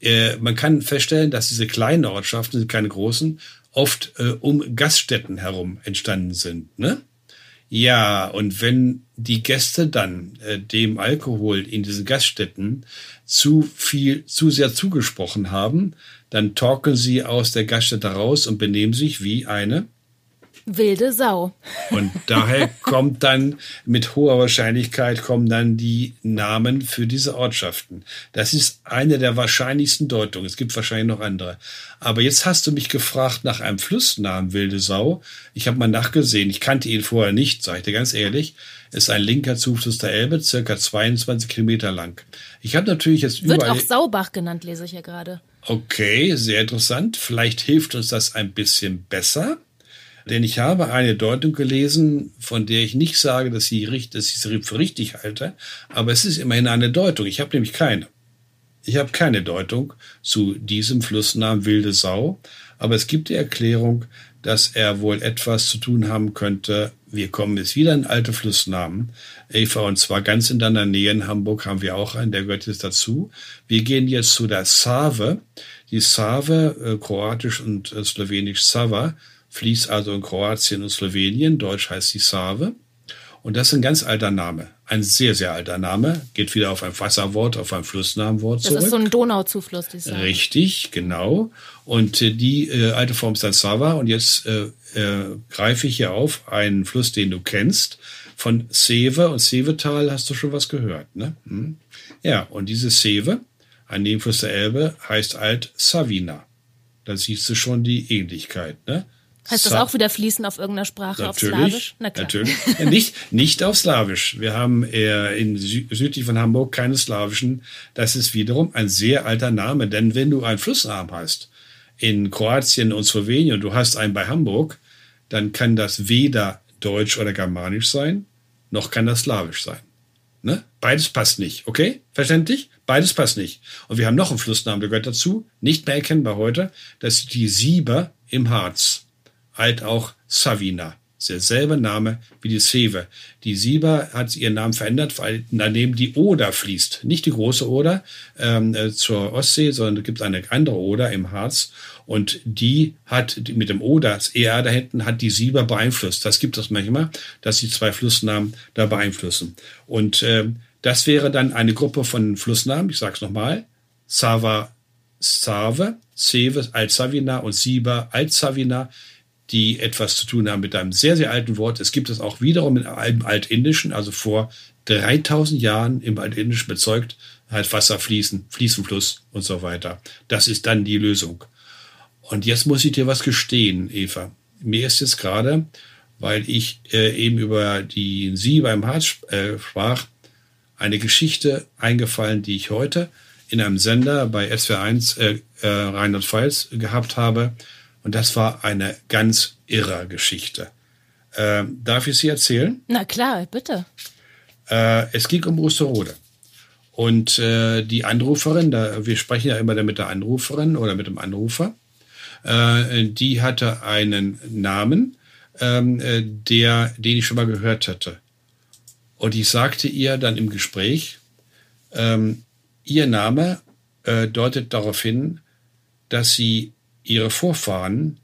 Äh, man kann feststellen, dass diese kleinen Ortschaften, keine großen, oft äh, um Gaststätten herum entstanden sind. Ne? Ja, und wenn die Gäste dann äh, dem Alkohol in diesen Gaststätten zu viel, zu sehr zugesprochen haben, dann torkeln sie aus der Gaststätte raus und benehmen sich wie eine Wilde Sau. Und daher kommt dann mit hoher Wahrscheinlichkeit kommen dann die Namen für diese Ortschaften. Das ist eine der wahrscheinlichsten Deutungen. Es gibt wahrscheinlich noch andere. Aber jetzt hast du mich gefragt nach einem Flussnamen Wilde Sau. Ich habe mal nachgesehen. Ich kannte ihn vorher nicht, sage ich dir ganz ehrlich. Es ist ein linker Zufluss der Elbe, circa 22 Kilometer lang. Ich habe natürlich jetzt Wird überall. auch Saubach genannt, lese ich ja gerade. Okay, sehr interessant. Vielleicht hilft uns das ein bisschen besser. Denn ich habe eine Deutung gelesen, von der ich nicht sage, dass, ich sie für richtig halte, aber es ist immerhin eine Deutung. Ich habe nämlich keine. Ich habe keine Deutung zu diesem Flussnamen Wilde Sau, aber es gibt die Erklärung, dass er wohl etwas zu tun haben könnte. Wir kommen jetzt wieder in alte Flussnamen. Eva, und zwar ganz in deiner Nähe in Hamburg haben wir auch einen, der gehört jetzt dazu. Wir gehen jetzt zu der Save. Die Save, äh, kroatisch und äh, slowenisch Sava, fließt also in Kroatien und Slowenien. Deutsch heißt die Save. Und das ist ein ganz alter Name. Ein sehr, sehr alter Name. Geht wieder auf ein Wasserwort, auf ein Flussnamenwort Das zurück. ist so ein Donauzufluss, die sagen. Richtig, genau. Und äh, die äh, alte Form ist dann Sava. Und jetzt äh, äh, greife ich hier auf einen Fluss, den du kennst. Von Seve und Sevetal hast du schon was gehört, ne? Hm. Ja, und diese Seve, ein Nebenfluss der Elbe, heißt alt Savina. Da siehst du schon die Ähnlichkeit, ne? Heißt das auch wieder fließen auf irgendeiner Sprache, auf Natürlich, Slawisch? Na klar. natürlich. Nicht, nicht auf Slawisch. Wir haben äh, in Sü südlich von Hamburg keine slawischen. Das ist wiederum ein sehr alter Name, denn wenn du einen Flussarm hast in Kroatien und Slowenien und du hast einen bei Hamburg, dann kann das weder Deutsch oder Germanisch sein, noch kann das Slawisch sein. Ne? Beides passt nicht, okay? Verständlich? Beides passt nicht. Und wir haben noch einen Flussnamen, der gehört dazu, nicht mehr erkennbar heute, das ist die Sieber im Harz alt auch Savina. Derselbe Name wie die Seve. Die Sieber hat ihren Namen verändert, weil daneben die Oder fließt. Nicht die große Oder ähm, äh, zur Ostsee, sondern es gibt eine andere Oder im Harz. Und die hat mit dem Oder, das ER da hinten, hat die Sieber beeinflusst. Das gibt es manchmal, dass die zwei Flussnamen da beeinflussen. Und ähm, das wäre dann eine Gruppe von Flussnamen, ich sage es nochmal, Sava Save, Seve, Alt-Savina und Sieber, Alt-Savina, die etwas zu tun haben mit einem sehr, sehr alten Wort. Es gibt es auch wiederum im Altindischen, also vor 3000 Jahren im Altindischen bezeugt, halt Wasser fließen, Fließenfluss und so weiter. Das ist dann die Lösung. Und jetzt muss ich dir was gestehen, Eva. Mir ist jetzt gerade, weil ich äh, eben über die Sie beim Harz äh, sprach, eine Geschichte eingefallen, die ich heute in einem Sender bei SWR1 äh, äh, Rheinland-Pfalz gehabt habe. Und das war eine ganz irre Geschichte. Äh, darf ich sie erzählen? Na klar, bitte. Äh, es ging um Osterode. Und äh, die Anruferin, da, wir sprechen ja immer mit der Anruferin oder mit dem Anrufer, äh, die hatte einen Namen, ähm, äh, der, den ich schon mal gehört hatte. Und ich sagte ihr dann im Gespräch, ähm, ihr Name äh, deutet darauf hin, dass sie ihre Vorfahren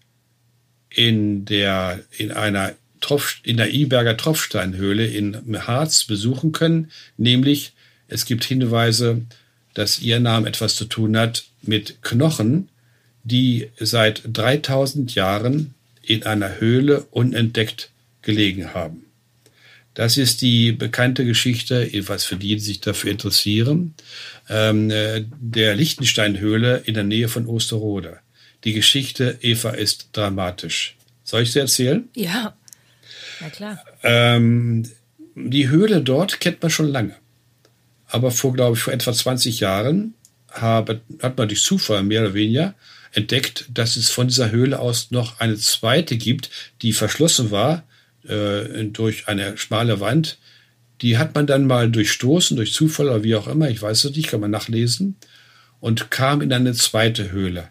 in der in einer Tropf, in der Iberger Tropfsteinhöhle in Harz besuchen können, nämlich es gibt Hinweise, dass ihr Name etwas zu tun hat mit Knochen, die seit 3000 Jahren in einer Höhle unentdeckt gelegen haben. Das ist die bekannte Geschichte, was für die, die sich dafür interessieren, ähm, äh, der Lichtensteinhöhle in der Nähe von Osterode. Die Geschichte, Eva, ist dramatisch. Soll ich sie erzählen? Ja. Na klar. Ähm, die Höhle dort kennt man schon lange. Aber vor, glaube ich, vor etwa 20 Jahren habe, hat man durch Zufall mehr oder weniger entdeckt, dass es von dieser Höhle aus noch eine zweite gibt, die verschlossen war äh, durch eine schmale Wand. Die hat man dann mal durchstoßen, durch Zufall oder wie auch immer, ich weiß es nicht, kann man nachlesen, und kam in eine zweite Höhle.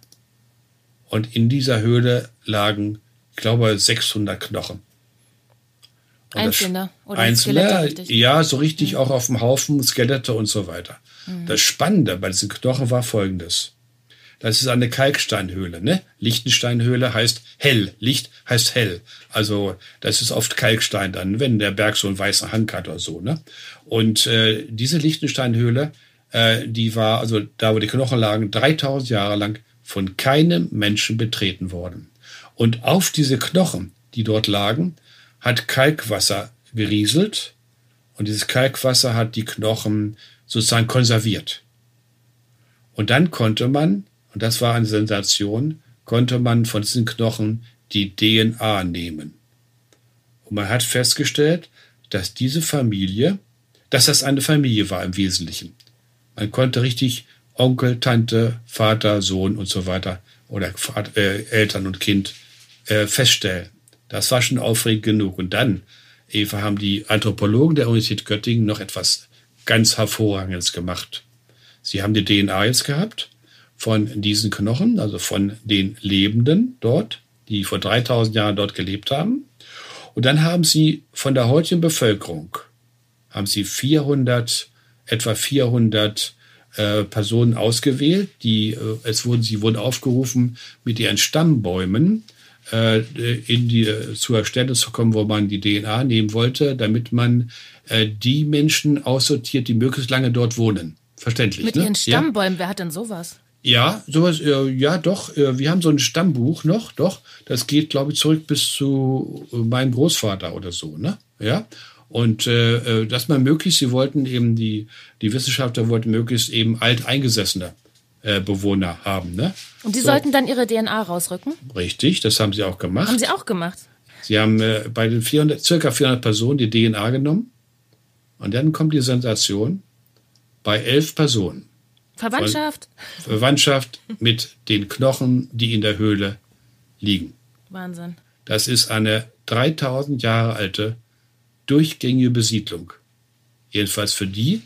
Und in dieser Höhle lagen, ich glaube, 600 Knochen. Und Einzelne oder Einzelne, Skelette, richtig? ja, so richtig auch auf dem Haufen Skelette und so weiter. Das Spannende bei diesen Knochen war folgendes. Das ist eine Kalksteinhöhle, ne? Lichtensteinhöhle heißt hell. Licht heißt hell. Also, das ist oft Kalkstein dann, wenn der Berg so einen weißen Hang hat oder so, ne? Und äh, diese Lichtensteinhöhle, äh, die war, also da wo die Knochen lagen, 3000 Jahre lang von keinem Menschen betreten worden. Und auf diese Knochen die dort lagen, hat Kalkwasser gerieselt und dieses Kalkwasser hat die Knochen sozusagen konserviert. Und dann konnte man, und das war eine Sensation, konnte man von diesen Knochen die DNA nehmen. Und man hat festgestellt, dass diese Familie, dass das eine Familie war im Wesentlichen. Man konnte richtig Onkel, Tante, Vater, Sohn und so weiter oder Vater, äh, Eltern und Kind äh, feststellen. Das war schon aufregend genug. Und dann, Eva, haben die Anthropologen der Universität Göttingen noch etwas ganz Hervorragendes gemacht. Sie haben die DNA jetzt gehabt von diesen Knochen, also von den Lebenden dort, die vor 3000 Jahren dort gelebt haben. Und dann haben sie von der heutigen Bevölkerung, haben sie 400, etwa 400 äh, Personen ausgewählt, die, äh, es wurden, sie wurden aufgerufen, mit ihren Stammbäumen äh, in die, äh, zur Stelle zu kommen, wo man die DNA nehmen wollte, damit man äh, die Menschen aussortiert, die möglichst lange dort wohnen. Verständlich. Mit ne? ihren Stammbäumen, ja? wer hat denn sowas? Ja, sowas, äh, ja, doch. Äh, wir haben so ein Stammbuch noch, doch. Das geht, glaube ich, zurück bis zu äh, meinem Großvater oder so, ne? Ja. Und äh, dass man möglichst, sie wollten eben die, die Wissenschaftler wollten möglichst eben alteingesessene äh, Bewohner haben, ne? Und die so. sollten dann ihre DNA rausrücken? Richtig, das haben sie auch gemacht. Haben sie auch gemacht? Sie haben äh, bei den 400, circa 400 Personen die DNA genommen. Und dann kommt die Sensation bei elf Personen Verwandtschaft? Verwandtschaft mit den Knochen, die in der Höhle liegen. Wahnsinn. Das ist eine 3000 Jahre alte durchgängige Besiedlung. Jedenfalls für die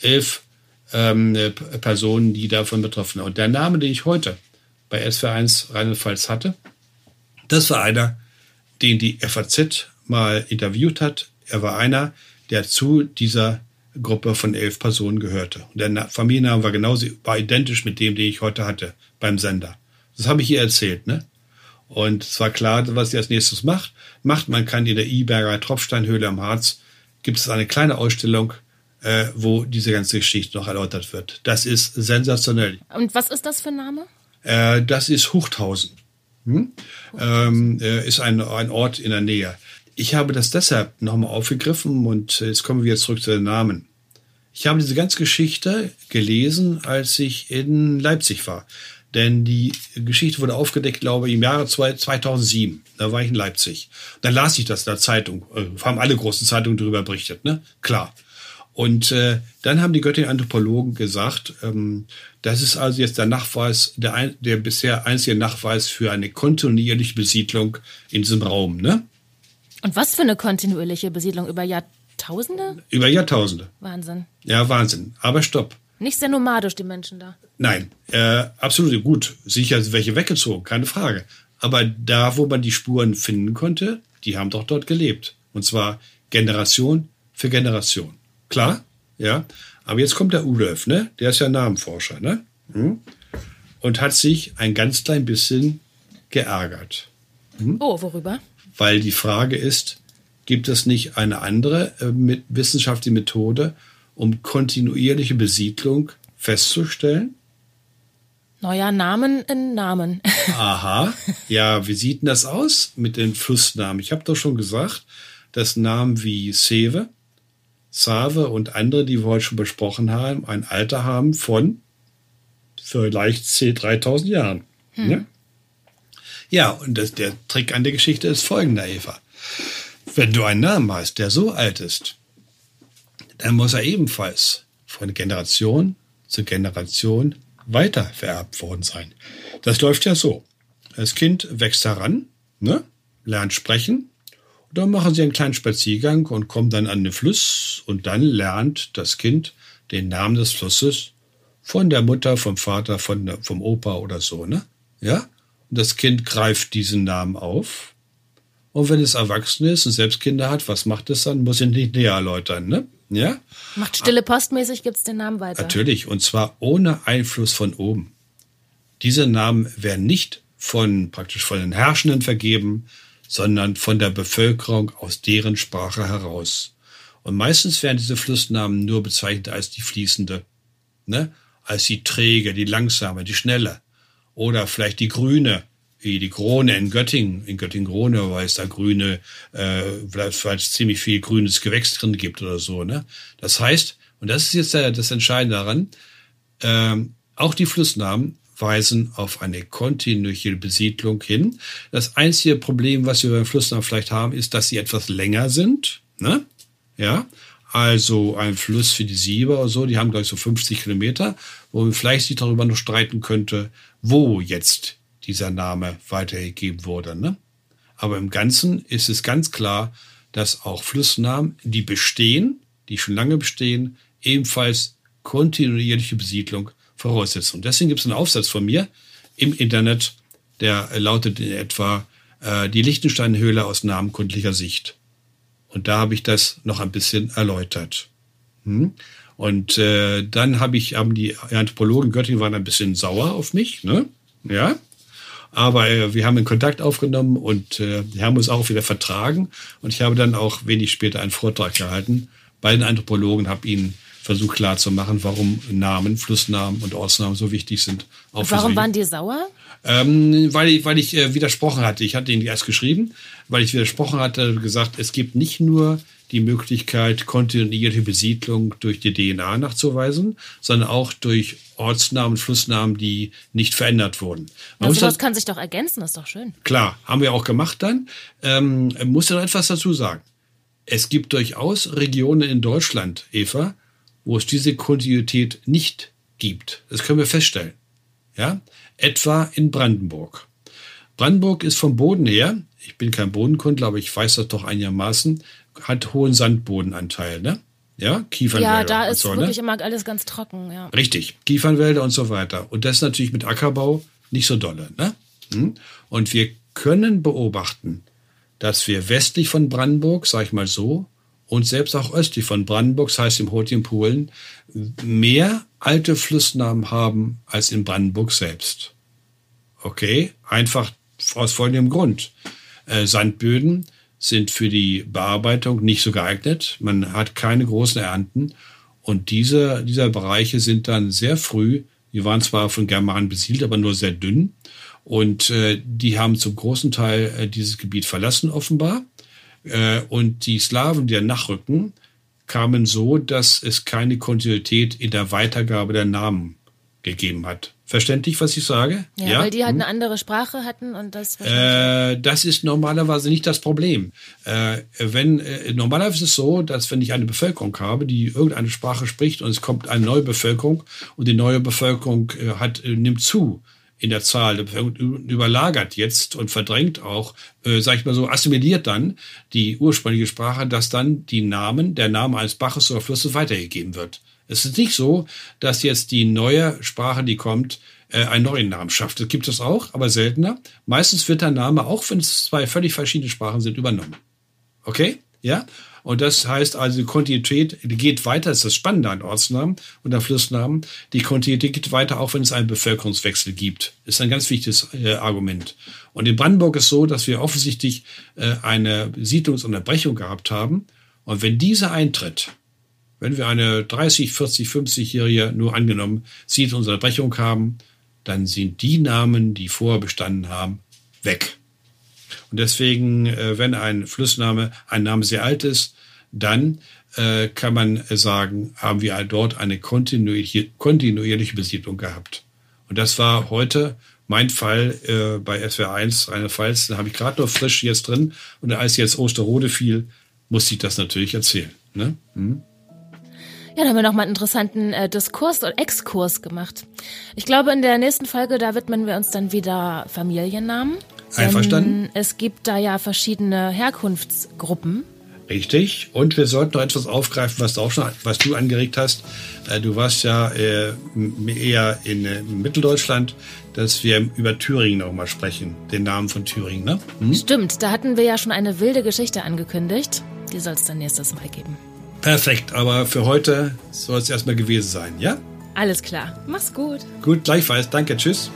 elf ähm, Personen, die davon betroffen sind. Und der Name, den ich heute bei SW1 Rheinland-Pfalz hatte, das war einer, den die FAZ mal interviewt hat. Er war einer, der zu dieser Gruppe von elf Personen gehörte. Und der Familienname war genauso, war identisch mit dem, den ich heute hatte beim Sender. Das habe ich ihr erzählt, ne? Und es war klar, was sie als nächstes macht. Macht, man kann in der Iberger Tropfsteinhöhle am Harz, gibt es eine kleine Ausstellung, äh, wo diese ganze Geschichte noch erläutert wird. Das ist sensationell. Und was ist das für ein Name? Äh, das ist Huchthausen. Hm? Ähm, äh, ist ein, ein Ort in der Nähe. Ich habe das deshalb nochmal aufgegriffen und jetzt kommen wir jetzt zurück zu den Namen. Ich habe diese ganze Geschichte gelesen, als ich in Leipzig war. Denn die Geschichte wurde aufgedeckt, glaube ich, im Jahre 2007. Da war ich in Leipzig. Dann las ich das in der Zeitung. Äh, haben alle großen Zeitungen darüber berichtet, ne? Klar. Und äh, dann haben die Göttinger Anthropologen gesagt, ähm, das ist also jetzt der Nachweis, der, ein, der bisher einzige Nachweis für eine kontinuierliche Besiedlung in diesem Raum, ne? Und was für eine kontinuierliche Besiedlung über Jahrtausende? Über Jahrtausende. Wahnsinn. Ja, Wahnsinn. Aber stopp. Nicht sehr nomadisch, die Menschen da. Nein, äh, absolut gut. Sicher welche weggezogen, keine Frage. Aber da, wo man die Spuren finden konnte, die haben doch dort gelebt. Und zwar Generation für Generation. Klar? Ja. Aber jetzt kommt der Udolf, ne? Der ist ja Namenforscher, ne? Hm? Und hat sich ein ganz klein bisschen geärgert. Hm? Oh, worüber? weil die Frage ist, gibt es nicht eine andere äh, wissenschaftliche Methode, um kontinuierliche Besiedlung festzustellen? Neuer Namen in Namen. Aha. Ja, wie sieht denn das aus mit den Flussnamen? Ich habe doch schon gesagt, dass Namen wie Seve, Save und andere, die wir heute schon besprochen haben, ein Alter haben von vielleicht 3000 Jahren. Hm. Ja? Ja, und das, der Trick an der Geschichte ist folgender, Eva. Wenn du einen Namen hast, der so alt ist, dann muss er ebenfalls von Generation zu Generation weiter vererbt worden sein. Das läuft ja so. Das Kind wächst heran, ne, lernt sprechen, und dann machen sie einen kleinen Spaziergang und kommen dann an den Fluss und dann lernt das Kind den Namen des Flusses von der Mutter, vom Vater, von, vom Opa oder so, ne? Ja? Das Kind greift diesen Namen auf. Und wenn es erwachsen ist und selbst Kinder hat, was macht es dann? Muss ich nicht näher erläutern, ne? Ja? Macht stille postmäßig, gibt's den Namen weiter. Natürlich, und zwar ohne Einfluss von oben. Diese Namen werden nicht von, praktisch von den Herrschenden vergeben, sondern von der Bevölkerung aus deren Sprache heraus. Und meistens werden diese Flussnamen nur bezeichnet als die fließende, ne? Als die träge, die langsame, die schnelle oder vielleicht die grüne wie die Krone in Göttingen, in Göttingen-Krone, weil es da grüne, äh, weil es ziemlich viel grünes Gewächs drin gibt oder so. Ne? Das heißt, und das ist jetzt das Entscheidende daran, ähm, auch die Flussnamen weisen auf eine kontinuierliche Besiedlung hin. Das einzige Problem, was wir beim Flussnamen vielleicht haben, ist, dass sie etwas länger sind. Ne? Ja, also ein Fluss wie die Sieber oder so, die haben gleich so 50 Kilometer, wo man vielleicht sich darüber noch streiten könnte, wo jetzt dieser Name weitergegeben wurde. Ne? Aber im Ganzen ist es ganz klar, dass auch Flussnamen, die bestehen, die schon lange bestehen, ebenfalls kontinuierliche Besiedlung voraussetzen. Und deswegen gibt es einen Aufsatz von mir im Internet, der lautet in etwa äh, die Lichtensteinhöhle aus namenkundlicher Sicht. Und da habe ich das noch ein bisschen erläutert. Hm? Und äh, dann habe ich, haben die Anthropologen Göttingen waren ein bisschen sauer auf mich, ne? Ja. Aber äh, wir haben einen Kontakt aufgenommen und äh, haben uns auch wieder vertragen. Und ich habe dann auch wenig später einen Vortrag gehalten bei den Anthropologen, habe ihnen versucht klarzumachen, warum Namen, Flussnamen und Ortsnamen so wichtig sind. warum waren die sauer? Ähm, weil ich, weil ich äh, widersprochen hatte. Ich hatte ihn erst geschrieben, weil ich widersprochen hatte, gesagt, es gibt nicht nur die Möglichkeit, kontinuierliche Besiedlung durch die DNA nachzuweisen, sondern auch durch Ortsnamen, Flussnamen, die nicht verändert wurden. Man also das kann sich doch ergänzen, das ist doch schön. Klar, haben wir auch gemacht dann. Ähm, muss ja noch etwas dazu sagen. Es gibt durchaus Regionen in Deutschland, Eva, wo es diese Kontinuität nicht gibt. Das können wir feststellen. Ja? Etwa in Brandenburg. Brandenburg ist vom Boden her, ich bin kein Bodenkundler, aber ich weiß das doch einigermaßen, hat hohen Sandbodenanteil, ne? Ja, Kiefernwälder. Ja, da ist so, ne? wirklich ne? immer alles ganz trocken, ja. Richtig, Kiefernwälder und so weiter. Und das ist natürlich mit Ackerbau nicht so dolle, ne? Hm? Und wir können beobachten, dass wir westlich von Brandenburg, sag ich mal so, und selbst auch östlich von Brandenburg, das heißt im heutigen Polen, mehr alte Flussnamen haben als in Brandenburg selbst. Okay, einfach aus folgendem Grund. Äh, Sandböden sind für die Bearbeitung nicht so geeignet. Man hat keine großen Ernten. Und diese, diese Bereiche sind dann sehr früh, die waren zwar von Germanen besiedelt, aber nur sehr dünn. Und äh, die haben zum großen Teil äh, dieses Gebiet verlassen, offenbar. Äh, und die Slawen, die dann nachrücken, kamen so, dass es keine Kontinuität in der Weitergabe der Namen gegeben hat. Verständlich, was ich sage? Ja, ja? weil die halt hm? eine andere Sprache hatten und das. Äh, das ist normalerweise nicht das Problem. Äh, wenn äh, normalerweise ist es so, dass wenn ich eine Bevölkerung habe, die irgendeine Sprache spricht und es kommt eine neue Bevölkerung und die neue Bevölkerung äh, hat äh, nimmt zu, in der Zahl überlagert jetzt und verdrängt auch, äh, sag ich mal so, assimiliert dann die ursprüngliche Sprache, dass dann die Namen, der Name eines Baches oder Flusses weitergegeben wird. Es ist nicht so, dass jetzt die neue Sprache, die kommt, äh, einen neuen Namen schafft. Das gibt es auch, aber seltener. Meistens wird der Name, auch wenn es zwei völlig verschiedene Sprachen sind, übernommen. Okay? Ja? Und das heißt also, die Kontinuität geht weiter, das ist das Spannende an Ortsnamen und an Flussnamen. Die Kontinuität geht weiter, auch wenn es einen Bevölkerungswechsel gibt. Ist ein ganz wichtiges äh, Argument. Und in Brandenburg ist so, dass wir offensichtlich äh, eine Siedlungsunterbrechung gehabt haben. Und wenn diese eintritt, wenn wir eine 30, 40, 50-jährige, nur angenommen, Siedlungsunterbrechung haben, dann sind die Namen, die vorher bestanden haben, weg. Und deswegen, äh, wenn ein Flussname, ein Name sehr alt ist, dann äh, kann man sagen, haben wir dort eine kontinuierliche, kontinuierliche Besiedlung gehabt. Und das war heute mein Fall äh, bei SWR1 Rheinland-Pfalz. Da habe ich gerade noch frisch jetzt drin. Und als jetzt Osterrode fiel, musste ich das natürlich erzählen. Ne? Hm? Ja, da haben wir nochmal einen interessanten äh, Diskurs oder Exkurs gemacht. Ich glaube, in der nächsten Folge, da widmen wir uns dann wieder Familiennamen. Einverstanden? Es gibt da ja verschiedene Herkunftsgruppen. Richtig. Und wir sollten noch etwas aufgreifen, was du auch schon, was du angeregt hast. Äh, du warst ja äh, eher in äh, Mitteldeutschland, dass wir über Thüringen noch mal sprechen, den Namen von Thüringen, ne? Hm? Stimmt, da hatten wir ja schon eine wilde Geschichte angekündigt. Die soll es dann nächstes Mal geben. Perfekt, aber für heute soll es erstmal gewesen sein, ja? Alles klar. Mach's gut. Gut, gleichfalls. Danke, tschüss.